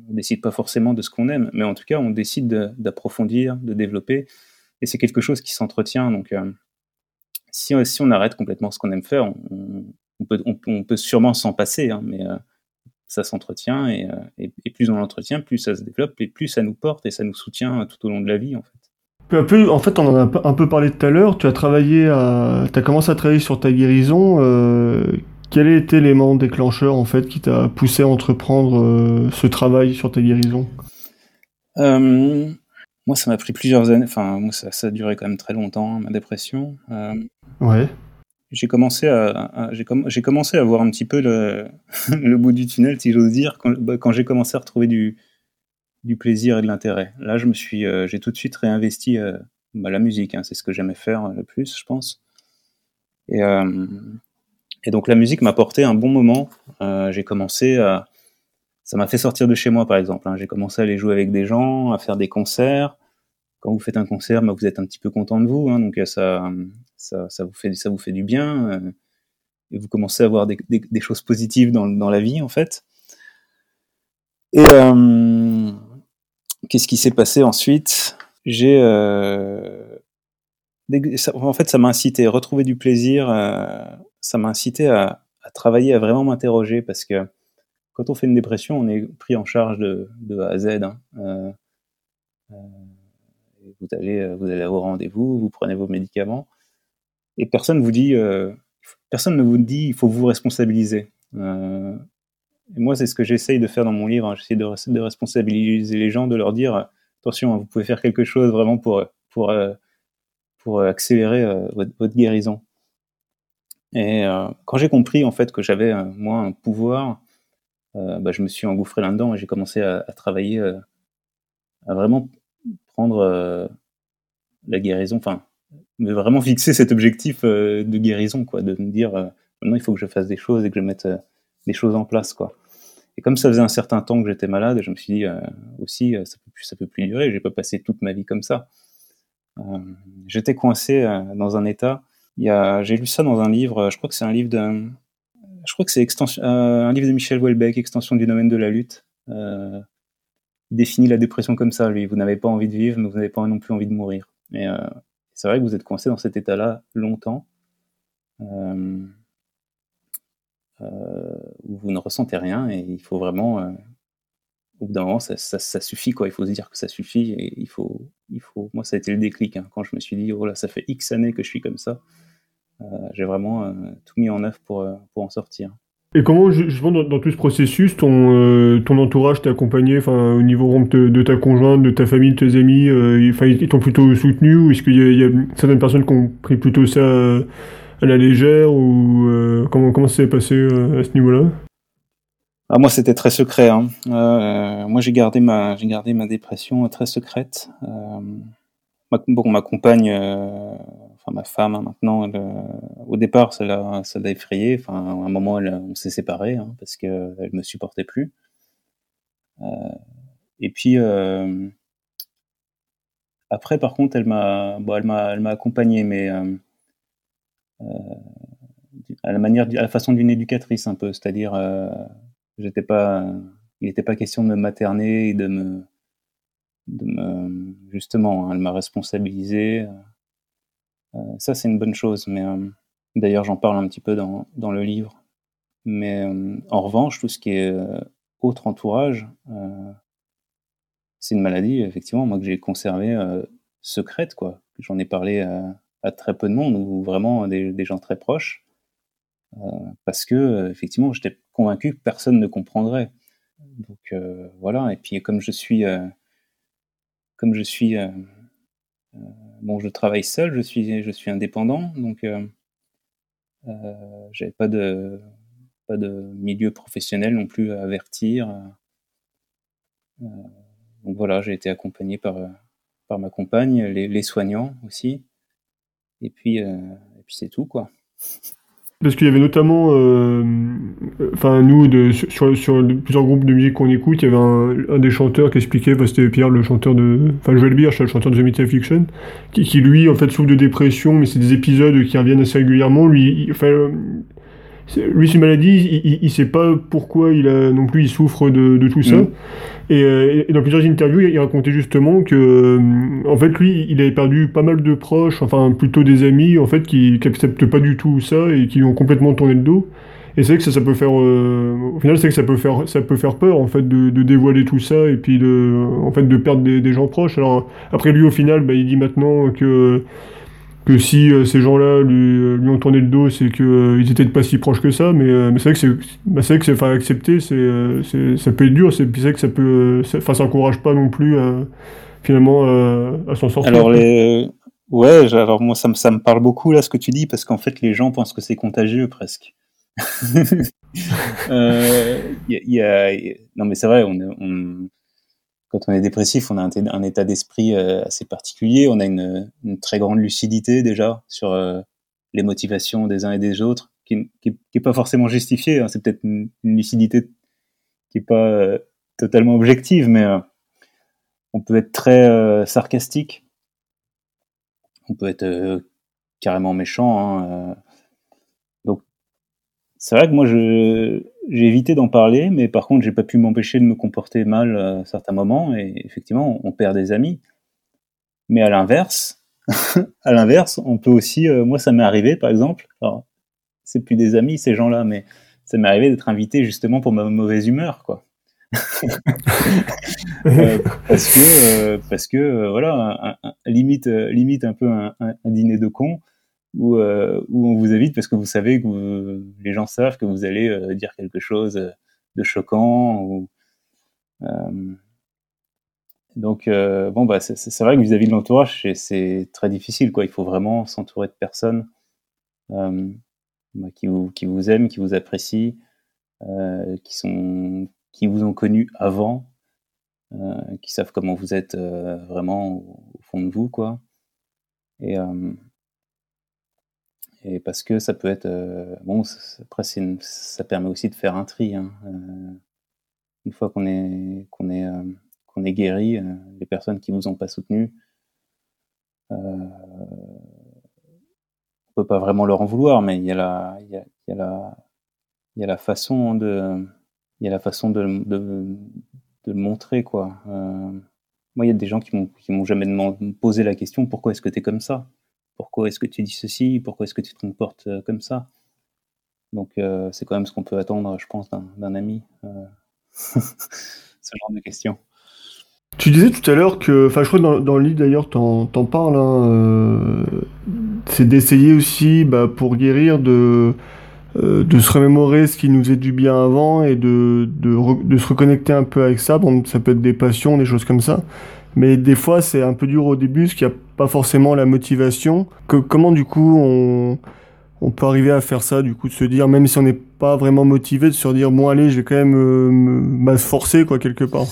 on décide pas forcément de ce qu'on aime, mais en tout cas, on décide d'approfondir, de, développer, et c'est quelque chose qui s'entretient. Donc, si, si, on arrête complètement ce qu'on aime faire, on, peut, on, peut, sûrement s'en passer, hein, mais ça s'entretient et, euh, et, plus on l'entretient, plus ça se développe et plus ça nous porte et ça nous soutient tout au long de la vie en fait. Peu à peu, en fait, on en a un peu parlé tout à l'heure. Tu as travaillé, à... tu as commencé à travailler sur ta guérison. Euh... Quel était l'élément déclencheur en fait qui t'a poussé à entreprendre euh, ce travail sur ta guérison? Euh, Moi, ça m'a pris plusieurs années. Enfin, moi, ça, ça, a duré quand même très longtemps ma dépression. Euh, ouais j'ai commencé à, j'ai commencé à voir un petit peu le, le bout du tunnel, si j'ose dire, quand, bah, quand j'ai commencé à retrouver du, du plaisir et de l'intérêt. Là, je me suis, euh, j'ai tout de suite réinvesti euh, bah, la musique. Hein, c'est ce que j'aimais faire le plus, je pense. Et, euh, et donc la musique m'a porté un bon moment. j'ai commencé à, ça m'a fait sortir de chez moi, par exemple. Hein. J'ai commencé à aller jouer avec des gens, à faire des concerts. Quand vous faites un concert, bah, vous êtes un petit peu content de vous, hein, donc ça, ça, ça, vous fait, ça vous fait du bien, euh, et vous commencez à avoir des, choses positives dans, la vie, en fait. Et euh, qu'est-ce qui s'est passé ensuite? J'ai, euh, en fait, ça m'a incité à retrouver du plaisir, euh, ça m'a incité à, à, travailler, à vraiment m'interroger, parce que quand on fait une dépression, on est pris en charge de, A à Z. Hein. Euh, euh, vous allez, vous allez au rendez-vous, vous prenez vos médicaments et personne vous dit, euh, personne ne vous dit, il faut vous responsabiliser. Euh, et moi, c'est ce que j'essaye de faire dans mon livre. Hein. J'essaie de, responsabiliser les gens, de leur dire, attention, hein, vous pouvez faire quelque chose vraiment pour pour euh, pour accélérer euh, votre, votre, guérison. Et euh, quand j'ai compris en fait que j'avais moi un pouvoir, bah, je me suis engouffré là-dedans et j'ai commencé à, travailler, à vraiment prendre la guérison, enfin mais vraiment fixer cet objectif euh, de guérison, quoi, de me dire euh, maintenant il faut que je fasse des choses et que je mette euh, des choses en place, quoi. Et comme ça faisait un certain temps que j'étais malade, je me suis dit aussi ça peut plus, peut plus durer, j'ai pas passé toute ma vie comme ça. j'étais coincé dans un état. J'ai lu ça dans un livre, je crois que c'est un livre de, je crois que c'est extension, un livre de Michel Houellebecq, extension du domaine de la lutte. il définit la dépression comme ça, lui. Vous n'avez pas envie de vivre, mais vous n'avez pas non plus envie de mourir. Et c'est vrai que vous êtes coincé dans cet état-là longtemps, euh, euh, vous ne ressentez rien et il faut vraiment, euh, au bout d'un moment, ça, suffit quoi. Il faut se dire que ça suffit et il faut, il faut. Moi, ça a été le déclic hein, quand je me suis dit, oh là, ça fait X années que je suis comme ça. Euh, j'ai vraiment tout mis en œuvre pour pour en sortir. Et comment, justement, dans, dans, tout ce processus, ton, euh, ton entourage t'a accompagné, enfin, au niveau de, de, ta conjointe, de ta famille, de tes amis, euh, ils t'ont plutôt soutenu ou est-ce qu'il y, y, a certaines personnes qui ont pris plutôt ça à la légère ou euh, comment comment ça s'est passé euh, à ce niveau-là? Ah, moi, c'était très secret. Hein. Euh, moi, j'ai gardé ma j'ai gardé ma dépression très secrète. Ma, bon, ma compagne ma femme hein, maintenant, euh, au départ, ça l'a, ça l'a effrayé. Enfin, à un moment, on s'est séparés hein, parce que elle me supportait plus. Euh, et puis euh, après, par contre, elle m'a, bon, elle m'a, elle m'a accompagné, mais à la manière, à la façon d'une éducatrice un peu, c'est-à-dire, il n'était pas question de me materner et de me de me, justement, hein, elle m'a responsabilisé. Ça, c'est une bonne chose. Mais d'ailleurs, j'en parle un petit peu dans, le livre. Mais en revanche, tout ce qui est autre entourage, c'est une maladie, effectivement, moi, que j'ai conservée secrète, quoi. J'en ai parlé à, très peu de monde, ou vraiment des, des gens très proches. parce que effectivement j'étais convaincu que personne ne comprendrait donc voilà et puis comme je suis comme je suis bon je travaille seul je suis je suis indépendant donc j'avais pas de pas de milieu professionnel non plus à avertir. Euh, donc voilà, j'ai été accompagné par, par ma compagne, les, soignants aussi. Et puis, euh, et puis c'est tout, quoi. Parce qu'il y avait notamment, euh, enfin nous, sur, plusieurs groupes de musique qu'on écoute, il y avait un, des chanteurs qui expliquait, que c'était Pierre, le chanteur de, enfin Joël Birch, le chanteur de The Metal Fiction, qui, qui, lui en fait souffre de dépression, mais c'est des épisodes qui reviennent assez régulièrement. Lui, enfin, lui, c'est une maladie, il, il, sait pas pourquoi il a non plus il souffre de, de tout ça. Mm. Euh, et, dans plusieurs interviews, il racontait justement que, euh, en fait, lui, il avait perdu pas mal de proches, enfin plutôt des amis, en fait, qui n'acceptent pas du tout ça et qui lui ont complètement tourné le dos. Et c'est vrai que ça, ça peut faire, euh, au final, c'est que ça peut faire, ça peut faire peur, en fait, de, de, dévoiler tout ça et puis de, en fait, de perdre des, des gens proches. Alors après, lui, au final, bah, il dit maintenant que que si euh, ces gens-là lui, euh, lui, ont tourné le dos, c'est qu'ils euh, ils étaient pas si proches que ça, mais, mais c'est vrai que c'est, bah, c'est vrai que c'est faire accepter, c'est, c'est, ça peut être dur, c'est, c'est que ça peut, enfin, ça encourage pas non plus à, finalement à s'en sortir. Alors les, ouais, alors moi ça me, ça me parle beaucoup là ce que tu dis parce qu'en fait les gens pensent que c'est contagieux presque. euh, y y a, non mais c'est vrai, on, on quand on est dépressif, on a un, état d'esprit euh, assez particulier, on a une, très grande lucidité déjà sur euh, les motivations des uns et des autres, qui n'est pas forcément justifiée. Hein. C'est peut-être une, lucidité qui n'est pas euh, totalement objective, mais on peut être très sarcastique, on peut être carrément méchant. Hein, c'est vrai que moi, je, j'ai évité d'en parler, mais par contre, j'ai pas pu m'empêcher de me comporter mal à certains moments, et effectivement, on perd des amis. Mais à l'inverse, à l'inverse, on peut aussi, euh, moi, ça m'est arrivé, par exemple, alors, c'est plus des amis, ces gens-là, mais ça m'est arrivé d'être invité justement pour ma mauvaise humeur, quoi. Euh, parce que, euh, parce que voilà, limite, limite un peu un, un, dîner de con, où, euh, où on vous évite parce que vous savez que les gens savent que vous allez euh, dire quelque chose de choquant. Euh, donc, bon, bah, c'est vrai que vis-à-vis de l'entourage, c'est très difficile. Quoi. Il faut vraiment s'entourer de personnes qui, vous, vous aiment, qui vous apprécient, qui, vous ont connu avant, qui savent comment vous êtes vraiment au, fond de vous. Quoi. Et, et parce que ça peut être euh, bon après ça permet aussi de faire un tri hein. euh, une fois qu'on est qu'on est euh, qu'on est guéri les personnes qui vous ont pas soutenu on peut pas vraiment leur en vouloir mais il y a la il y a, la il y a la façon de il y a la façon de, de, le montrer quoi moi il y a des gens qui qui m'ont jamais demandé, posé la question pourquoi est-ce que tu es comme ça? Pourquoi est-ce que tu dis ceci? Pourquoi est-ce que tu te comportes euh, comme ça? Donc, euh, c'est quand même ce qu'on peut attendre, je pense, d'un ami. Euh, ce genre de questions. Tu disais tout à l'heure que, enfin, je crois dans, dans le livre d'ailleurs, t'en en parles, hein, c'est d'essayer aussi, bah, pour guérir, de, de se remémorer ce qui nous est du bien avant et de, de, de, se reconnecter un peu avec ça. Bon, ça peut être des passions, des choses comme ça. Mais des fois, c'est un peu dur au début, parce qu'il n'y a pas forcément la motivation. Comment, du coup, on, peut arriver à faire ça, du coup, de se dire, même si on n'est pas vraiment motivé, de se dire, bon, allez, je vais quand même euh, forcer, quoi, quelque part.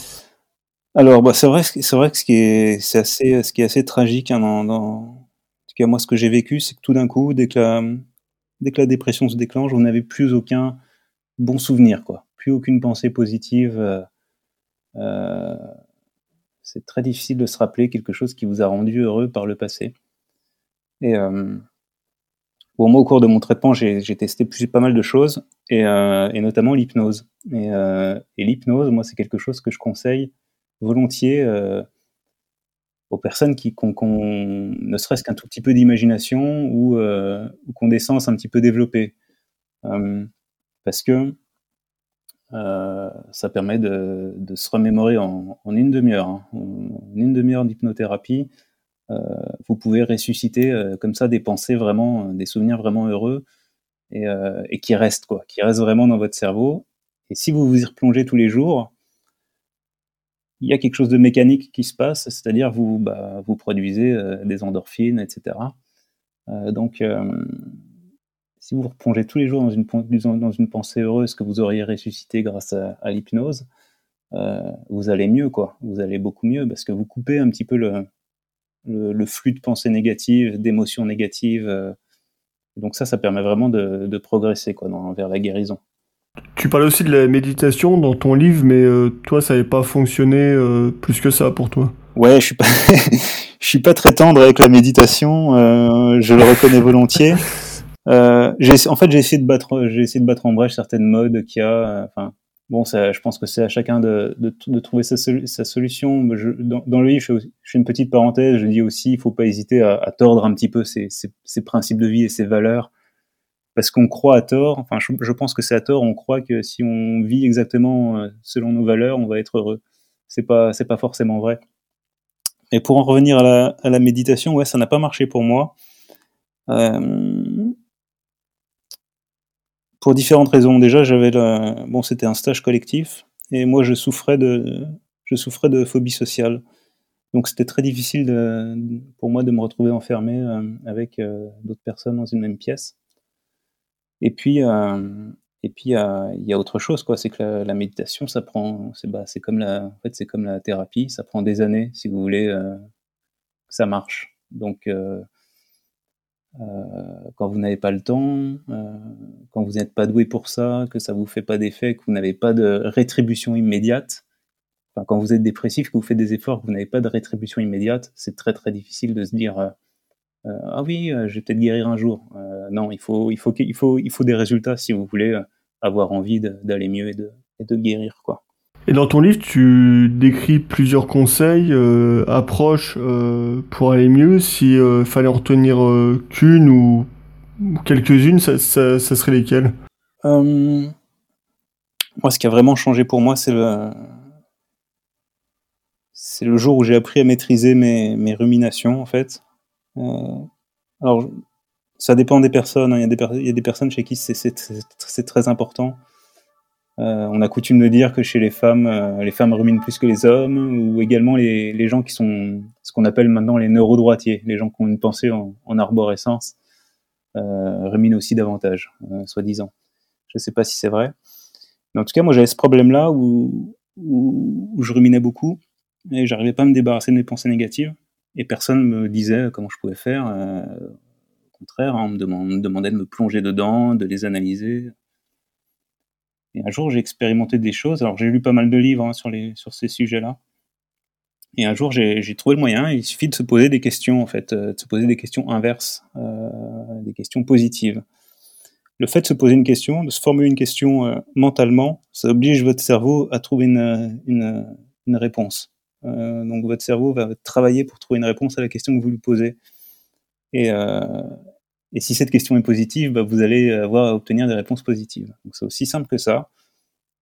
Alors, bah, c'est vrai, c'est vrai que ce qui est, assez, ce qui est assez tragique, hein, en tout cas, moi, ce que j'ai vécu, c'est que tout d'un coup, dès que la, dès que la dépression se déclenche, on n'avait plus aucun bon souvenir, quoi. Plus aucune pensée positive. Euh, euh c'est très difficile de se rappeler quelque chose qui vous a rendu heureux par le passé. Et euh, bon, moi, au cours de mon traitement, j'ai testé pas mal de choses, et, euh, notamment l'hypnose. Et, euh, et l'hypnose, moi, c'est quelque chose que je conseille volontiers aux personnes qui ont ne serait-ce qu'un tout petit peu d'imagination ou, ou qu'on des sens un petit peu développés. Parce que euh, ça permet de, se remémorer en, une demi-heure. Hein. En une demi-heure d'hypnothérapie, euh, vous pouvez ressusciter euh, comme ça des pensées vraiment, des souvenirs vraiment heureux et, qui restent, quoi, qui restent vraiment dans votre cerveau. Et si vous vous y replongez tous les jours, il y a quelque chose de mécanique qui se passe, c'est-à-dire vous, bah, vous produisez euh, des endorphines, etc. Euh, donc, euh, si vous vous replongez tous les jours dans une, dans une pensée heureuse que vous auriez ressuscité grâce à, l'hypnose, vous allez mieux, quoi. Vous allez beaucoup mieux parce que vous coupez un petit peu le, le, flux de pensées négatives, d'émotions négatives. donc ça, ça permet vraiment de, de progresser, quoi, dans, vers la guérison. Tu parles aussi de la méditation dans ton livre, mais euh, toi, ça n'avait pas fonctionné euh, plus que ça pour toi? Ouais, je suis pas, je suis pas très tendre avec la méditation. Euh, je le reconnais volontiers. j'ai, en fait, j'ai essayé de battre, j'ai essayé de battre en brèche certaines modes qu'il y a. Enfin, bon, ça, je pense que c'est à chacun de, de, de trouver sa, sa solution. Je, dans, dans, le livre, je fais, une petite parenthèse. Je dis aussi, il faut pas hésiter à, à tordre un petit peu ses, ses, ses principes de vie et ses valeurs parce qu'on croit à tort, enfin je, pense que c'est à tort, on croit que si on vit exactement euh, selon nos valeurs, on va être heureux. C'est pas c'est pas forcément vrai. Et pour en revenir à la, à la méditation, ouais, ça n'a pas marché pour moi. Euh, pour différentes raisons. Déjà, j'avais bon, c'était un stage collectif et moi je souffrais de je souffrais de phobie sociale. Donc c'était très difficile de, pour moi de me retrouver enfermé euh, avec d'autres personnes dans une même pièce. Et puis, euh, et puis il y a autre chose, quoi. C'est que la, méditation, ça prend, c'est bah, comme la, en fait, c'est comme la thérapie, ça prend des années si vous voulez euh, que ça marche. Donc, euh, quand vous n'avez pas le temps, quand vous n'êtes pas doué pour ça, que ça vous fait pas d'effet, que vous n'avez pas de rétribution immédiate, quand vous êtes dépressif, que vous faites des efforts, que vous n'avez pas de rétribution immédiate, c'est très très difficile de se dire euh, ah oui, euh, je vais peut-être guérir un jour. Euh, non, il faut, il, faut, il, faut, il faut des résultats si vous voulez avoir envie d'aller mieux et de, et de guérir. quoi. Et dans ton livre, tu décris plusieurs conseils, euh, approches euh, pour aller mieux. Si euh, fallait en retenir qu'une ou, quelques-unes, ça, serait lesquelles? Moi, ce qui a vraiment changé pour moi, c'est le, c'est le jour où j'ai appris à maîtriser mes, mes ruminations, en fait. Euh, alors, ça dépend des personnes. Hein. Y il, y a des personnes chez qui c'est très important. Euh, on a coutume de dire que chez les femmes, euh, les femmes ruminent plus que les hommes, ou également les, gens qui sont ce qu'on appelle maintenant les neurodroitiers, les gens qui ont une pensée en, en arborescence, euh, ruminent aussi davantage, soi-disant. Je ne sais pas si c'est vrai. Mais en tout cas, moi j'avais ce problème-là où, je ruminais beaucoup et j'arrivais pas à me débarrasser de mes pensées négatives et personne me disait comment je pouvais faire. Au contraire, hein, on, me demandait de me plonger dedans, de les analyser. Et un jour, j'ai expérimenté des choses. Alors, j'ai lu pas mal de livres hein, sur, les, sur ces sujets-là. Et un jour, j'ai trouvé le moyen. Il suffit de se poser des questions, en fait, euh, de se poser des questions inverses, euh, des questions positives. Le fait de se poser une question, de se formuler une question euh, mentalement, ça oblige votre cerveau à trouver une, une, réponse. Donc votre cerveau va travailler pour trouver une réponse à la question que vous lui posez. Et, et si cette question est positive, bah, vous allez avoir à obtenir des réponses positives. C'est aussi simple que ça.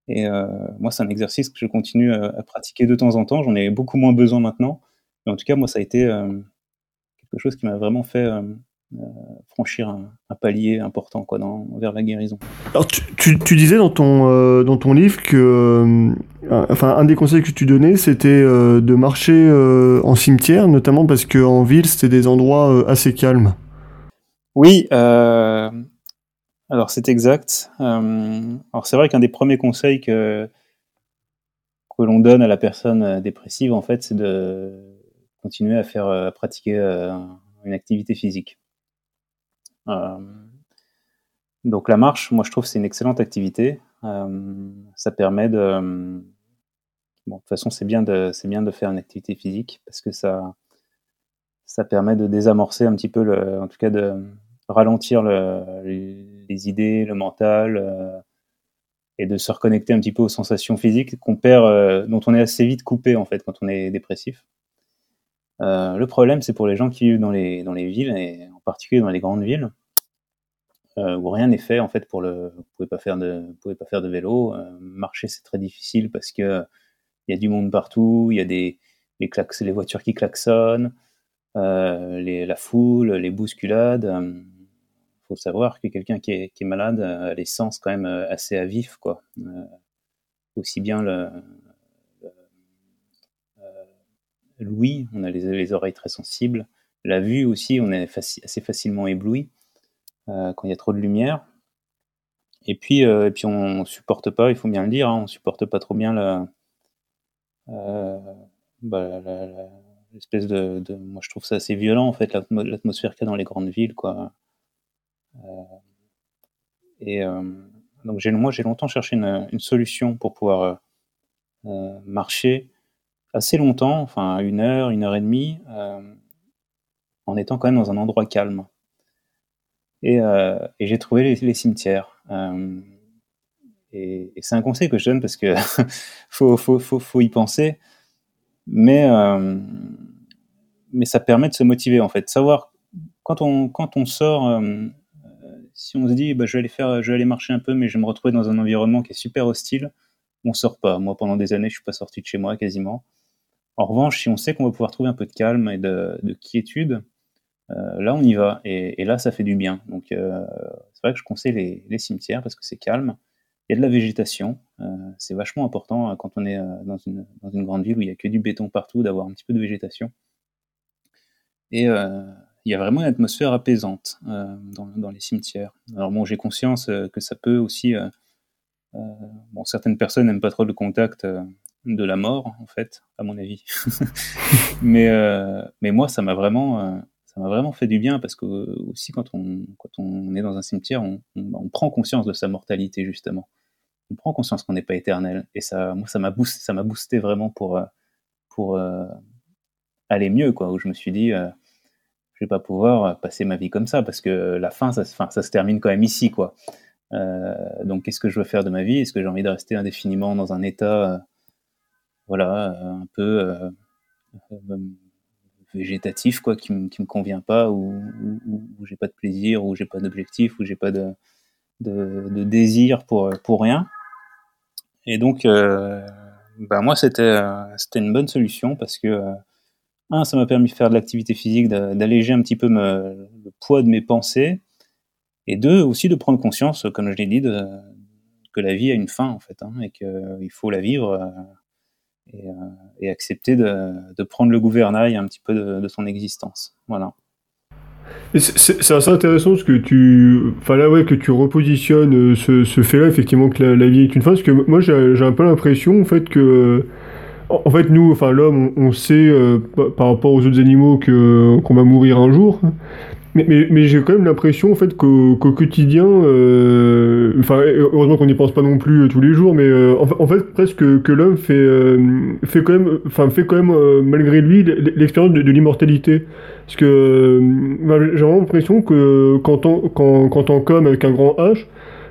Et euh, moi, c'est un exercice que je continue à, pratiquer de temps en temps. J'en ai beaucoup moins besoin maintenant. Mais en tout cas, moi, ça a été euh, quelque chose qui m'a vraiment fait euh, franchir un, palier important quoi, vers la guérison. Alors, tu, tu, disais dans ton, dans ton livre que, enfin, un des conseils que tu donnais, c'était de marcher en cimetière, notamment parce qu'en ville, c'était des endroits assez calmes. Oui, alors c'est exact. alors c'est vrai qu'un des premiers conseils que, que l'on donne à la personne dépressive, en fait, c'est de continuer à faire à pratiquer une activité physique. Euh, donc la marche, moi je trouve c'est une excellente activité. Euh, ça permet de bon, de toute façon, c'est bien bien de faire une activité physique parce que ça, ça permet de désamorcer un petit peu le, en tout cas de ralentir le, les idées, le mental, euh, et de se reconnecter un petit peu aux sensations physiques euh, dont on est assez vite coupé en fait quand on est dépressif. le problème, c'est pour les gens qui vivent dans les, villes, et en particulier dans les grandes villes, où rien n'est fait en fait pour le. Vous pouvez pas faire de, pouvez pas faire de vélo. marcher, c'est très difficile parce que il y a du monde partout, il y a des les voitures qui klaxonnent, les, la foule, les bousculades faut savoir que quelqu'un qui est, malade a les sens quand même assez à vif, quoi. aussi bien l'ouïe, on a les, oreilles très sensibles. La vue aussi, on est assez facilement ébloui euh, quand il y a trop de lumière. Et puis, euh, et puis on supporte pas, il faut bien le dire, hein, on supporte pas trop bien la, euh, bah, l'espèce de, Moi, je trouve ça assez violent, en fait, l'atmosphère qu'il y a dans les grandes villes, quoi. et donc, moi, j'ai longtemps cherché une, solution pour pouvoir marcher assez longtemps, enfin une heure, une heure et demie, euh, en étant quand même dans un endroit calme. Et, euh, j'ai trouvé les, cimetières. Euh, et, c'est un conseil que je donne parce que faut, faut, faut, faut, y penser, mais, mais ça permet de se motiver en fait. Savoir quand on, quand on sort, si on se dit bah, je, vais aller faire, je vais aller marcher un peu, mais je vais me retrouver dans un environnement qui est super hostile, on sort pas. Moi, pendant des années, je suis pas sorti de chez moi quasiment. En revanche, si on sait qu'on va pouvoir trouver un peu de calme et de, quiétude, euh, là on y va et, là ça fait du bien. Donc euh, c'est vrai que je conseille les, cimetières parce que c'est calme. Il y a de la végétation, euh, c'est vachement important quand on est dans une, grande ville où il n'y a que du béton partout, d'avoir un petit peu de végétation. Et il y a vraiment une atmosphère apaisante dans, les cimetières. Alors bon, j'ai conscience que ça peut aussi... bon, certaines personnes n'aiment pas trop le contact de la mort, en fait, à mon avis. mais, euh, mais moi, ça m'a vraiment, euh, ça m'a vraiment fait du bien parce que aussi quand on, quand on est dans un cimetière, on, on, prend conscience de sa mortalité justement. On prend conscience qu'on n'est pas éternel. Et ça, moi, ça m'a boosté, boosté vraiment pour, euh, pour aller mieux, quoi. Où je me suis dit, je vais pas pouvoir passer ma vie comme ça parce que la fin, ça, se termine quand même ici, quoi. donc, qu'est-ce que je veux faire de ma vie? Est-ce que j'ai envie de rester indéfiniment dans un état voilà, euh, un peu euh, euh, végétatif, quoi, qui, me, convient pas, où, j'ai pas de plaisir, où j'ai pas d'objectif, où j'ai pas de, désir pour, rien. Et donc, bah moi, c'était une bonne solution parce que, un, ça m'a permis de faire de l'activité physique, d'alléger un petit peu le poids de mes pensées, et deux, aussi de prendre conscience, comme je l'ai dit, que la vie a une fin, en fait, hein, et qu'il faut la vivre euh, et, accepter de, prendre le gouvernail un petit peu de, son existence. Voilà. C'est assez intéressant ce que tu, enfin là ouais, que tu repositionnes euh, ce, fait-là effectivement que la, vie est une fin, parce que moi j'ai un peu l'impression en fait que, en fait nous, enfin l'homme, on, sait euh, par rapport aux autres animaux qu'on va mourir un jour, mais, j'ai quand même l'impression en fait qu'au quotidien, euh, heureusement qu'on n'y pense pas non plus euh, tous les jours, mais en, fait presque que l'homme fait quand même, enfin fait quand même malgré lui l'expérience de, l'immortalité, parce que j'ai vraiment l'impression que quand on quand quand on comme avec un grand H,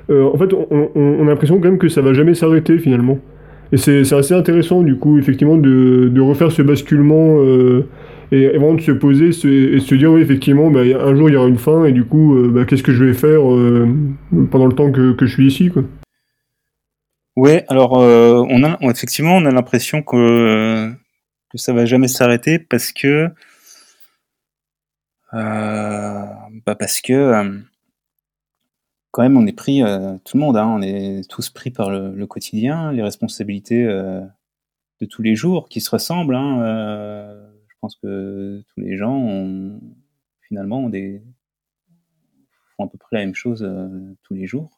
en fait on, on, a l'impression quand même que ça va jamais s'arrêter finalement. Et c'est assez intéressant du coup effectivement de, de refaire ce basculement et, vraiment de se poser et se dire oui effectivement bah, un jour il y aura une fin et du coup euh, bah, qu'est-ce que je vais faire euh, pendant le temps que, que, je suis ici quoi. Ouais, alors euh, on a effectivement on a l'impression que, que ça va jamais s'arrêter parce que bah parce que quand même on est pris tout le monde hein, on est tous pris par le, quotidien les responsabilités de tous les jours qui se ressemblent hein, je pense que tous les gens ont, finalement des, font à peu près la même chose euh, tous les jours.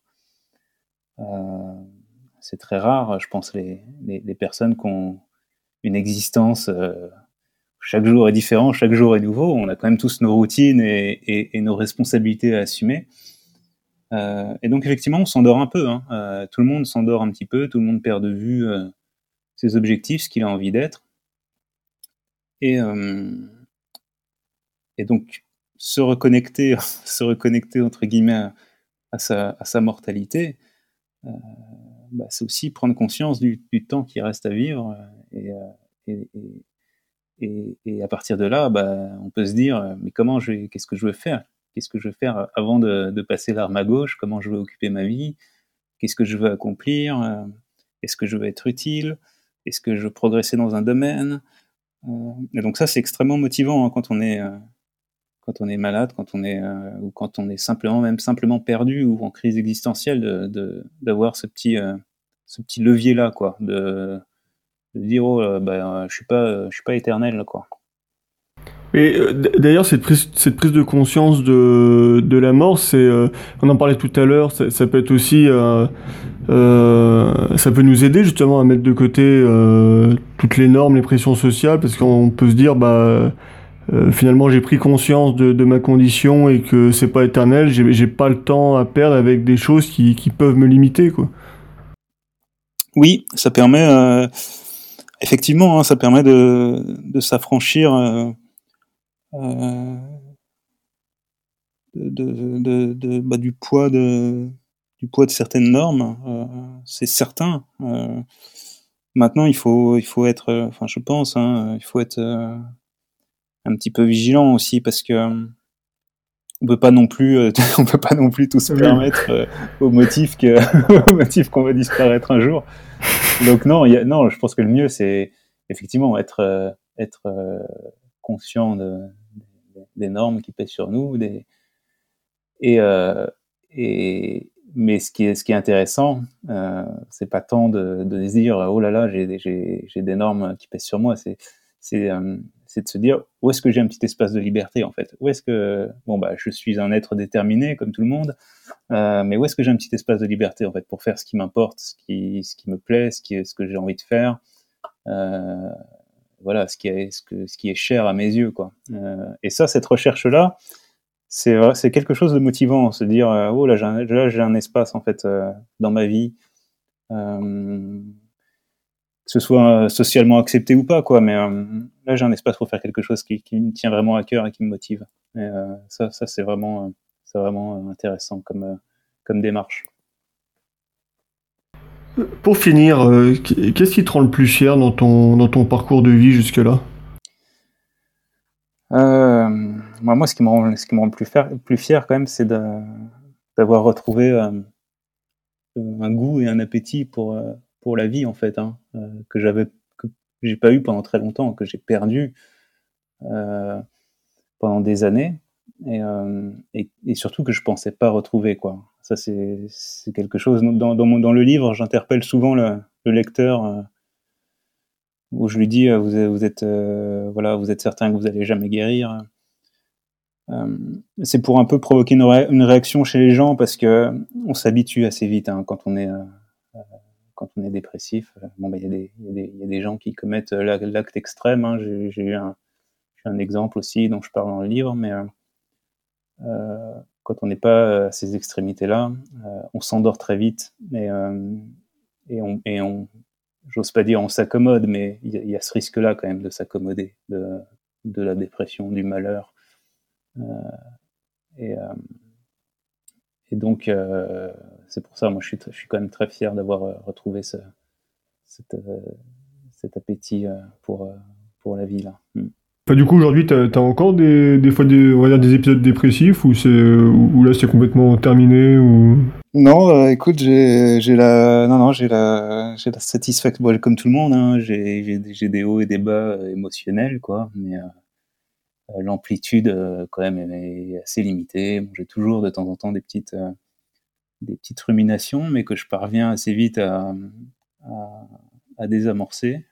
Euh, c'est très rare, je pense, les, les, personnes qui ont une existence euh, chaque jour est différent, chaque jour est nouveau. On a quand même tous nos routines et, et, nos responsabilités à assumer. Et donc effectivement, on s'endort un peu. Hein. tout le monde s'endort un petit peu, tout le monde perd de vue ses objectifs, ce qu'il a envie d'être. Et, euh, donc, se reconnecter, se reconnecter entre guillemets à, sa, mortalité, euh, bah, c'est aussi prendre conscience du, temps qui reste à vivre et, euh, à partir de là, bah, on peut se dire, mais comment je qu'est-ce que je veux faire? Qu'est-ce que je veux faire avant de, passer l'arme à gauche? Comment je veux occuper ma vie? Qu'est-ce que je veux accomplir? Est-ce que je veux être utile? Est-ce que je veux progresser dans un domaine? Et donc ça, c'est extrêmement motivant hein, quand on est malade, quand on est ou quand on est simplement même simplement perdu ou en crise existentielle, d'avoir ce petit ce petit levier là quoi, de de dire oh euh, bah, je suis pas euh, je suis pas éternel quoi. Et euh, d'ailleurs, cette prise, cette prise de conscience de, de la mort, c'est, on en parlait tout à l'heure, ça, ça, peut être aussi, euh, ça peut nous aider justement à mettre de côté toutes les normes, les pressions sociales, parce qu'on peut se dire, bah, finalement, j'ai pris conscience de, de, ma condition et que c'est pas éternel, j'ai pas le temps à perdre avec des choses qui, qui peuvent me limiter, quoi. Oui, ça permet effectivement, hein, ça permet de, de s'affranchir euh, de, de, de bah, du poids de du poids de certaines normes. Euh, c'est certain. Euh, maintenant, il faut il faut être, enfin, je pense, hein, il faut être un petit peu vigilant aussi parce que on peut pas non plus on peut pas non plus tout se permettre au motif que au motif qu'on va disparaître un jour donc non, y a, non, je pense que le mieux c'est effectivement être être conscient de, des normes qui pèsent sur nous, euh, et mais ce qui est ce qui est intéressant, euh, c'est pas tant de, de dire oh là là j'ai des normes qui pèsent sur moi, euh, c'est de se dire où est-ce que j'ai un petit espace de liberté en fait? Où est-ce que bon bah je suis un être déterminé comme tout le monde, euh, mais où est-ce que j'ai un petit espace de liberté en fait pour faire ce qui m'importe, ce qui ce qui me plaît, ce qui ce que j'ai envie de faire, voilà ce qui est ce qui est cher à mes yeux quoi. Euh, et ça cette recherche là c'est quelque chose de motivant se dire euh, oh là j'ai un, un espace en fait euh, dans ma vie que ce soit socialement accepté ou pas, quoi. Mais là, j'ai un espace pour faire quelque chose qui, me tient vraiment à cœur et qui me motive. Et ça, ça c'est vraiment, c'est vraiment intéressant comme, comme démarche. Pour finir, euh, qu'est-ce qui te rend le plus fier dans ton, dans ton parcours de vie jusque-là? Euh, Moi, ce qui me rend, ce qui me rend le plus fier, plus fier quand même, c'est d'avoir retrouvé euh, un goût et un appétit pour, pour la vie en fait, hein, euh, que j'avais que j'ai pas eu pendant très longtemps, que j'ai perdu euh, pendant des années, et, euh, et, et, surtout que je pensais pas retrouver quoi. Ça c'est quelque chose dans, mon, dans le livre, j'interpelle souvent le, le lecteur euh, où je lui dis vous, vous êtes euh, voilà vous êtes certain que vous allez jamais guérir. c'est pour un peu provoquer une, ré une, réaction chez les gens parce que on s'habitue assez vite hein, quand on est quand on est dépressif, euh, bon, bah, il y, y, y, a des gens qui commettent euh, l'acte extrême. Hein. J'ai eu un, un, exemple aussi dont je parle dans le livre, mais euh, euh quand on n'est pas à ces extrémités-là, euh, on s'endort très vite et, euh, et on, j'ose pas dire on s'accommode, mais il y, a ce risque-là quand même de s'accommoder de, la dépression, du malheur. et, donc, euh, c'est pour ça, moi, je suis, quand même très fier d'avoir euh, retrouvé ce, cet, euh, appétit pour, pour la vie là. Mm. Du coup, aujourd'hui, tu as, encore des, fois des, épisodes dépressifs ou, là c'est complètement terminé ou... Non, euh, écoute, j'ai, la, non, non, j'ai la, la satisfaction, comme tout le monde, hein, j'ai, des hauts et des bas émotionnels, quoi, mais euh, euh, l'amplitude euh, quand même est assez limitée. J'ai toujours de temps en temps des petites euh, des petites ruminations, mais que je parviens assez vite à désamorcer.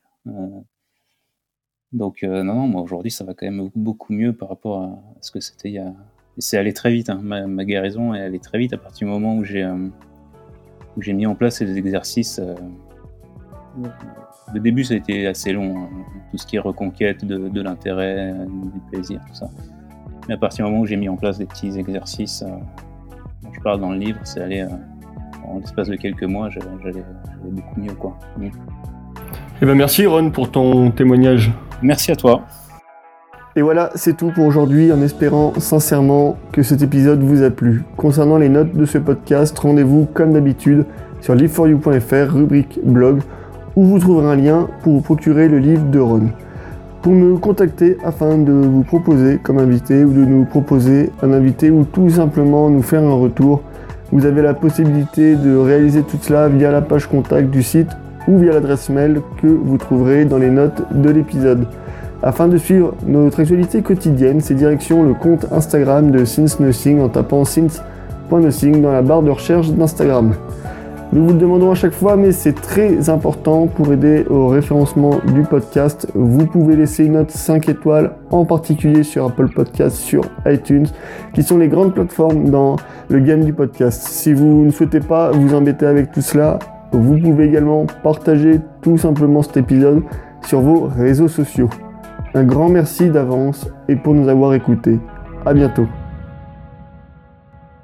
Donc non, non, moi aujourd'hui ça va quand même beaucoup mieux par rapport à ce que c'était il y a. C'est allé très vite. Hein. Ma, ma, guérison est allée très vite à partir du moment où j'ai j'ai mis en place ces exercices le début, ça a été assez long, hein. tout ce qui est reconquête de, de l'intérêt, du plaisir, tout ça. Mais à partir du moment où j'ai mis en place des petits exercices, euh, dont je parle dans le livre, c'est allé, euh, en l'espace de quelques mois, j'allais beaucoup mieux. Quoi. Mmh. Eh ben merci Ron pour ton témoignage. Merci à toi. Et voilà, c'est tout pour aujourd'hui en espérant sincèrement que cet épisode vous a plu. Concernant les notes de ce podcast, rendez-vous comme d'habitude sur liveforyou.fr, rubrique blog où vous trouverez un lien pour vous procurer le livre de Ron. pour me contacter afin de vous proposer comme invité ou de nous proposer un invité ou tout simplement nous faire un retour. Vous avez la possibilité de réaliser tout cela via la page contact du site ou via l'adresse mail que vous trouverez dans les notes de l'épisode. Afin de suivre notre actualité quotidienne, c'est direction le compte Instagram de Since Nothing en tapant since.nothing dans la barre de recherche d'Instagram. Nous vous le demandons à chaque fois, mais c'est très important pour aider au référencement du podcast. Vous pouvez laisser une note 5 étoiles, en particulier sur Apple Podcast, sur iTunes, qui sont les grandes plateformes dans le game du podcast. Si vous ne souhaitez pas vous embêter avec tout cela, vous pouvez également partager tout simplement cet épisode sur vos réseaux sociaux. Un grand merci d'avance et pour nous avoir écoutés. À bientôt.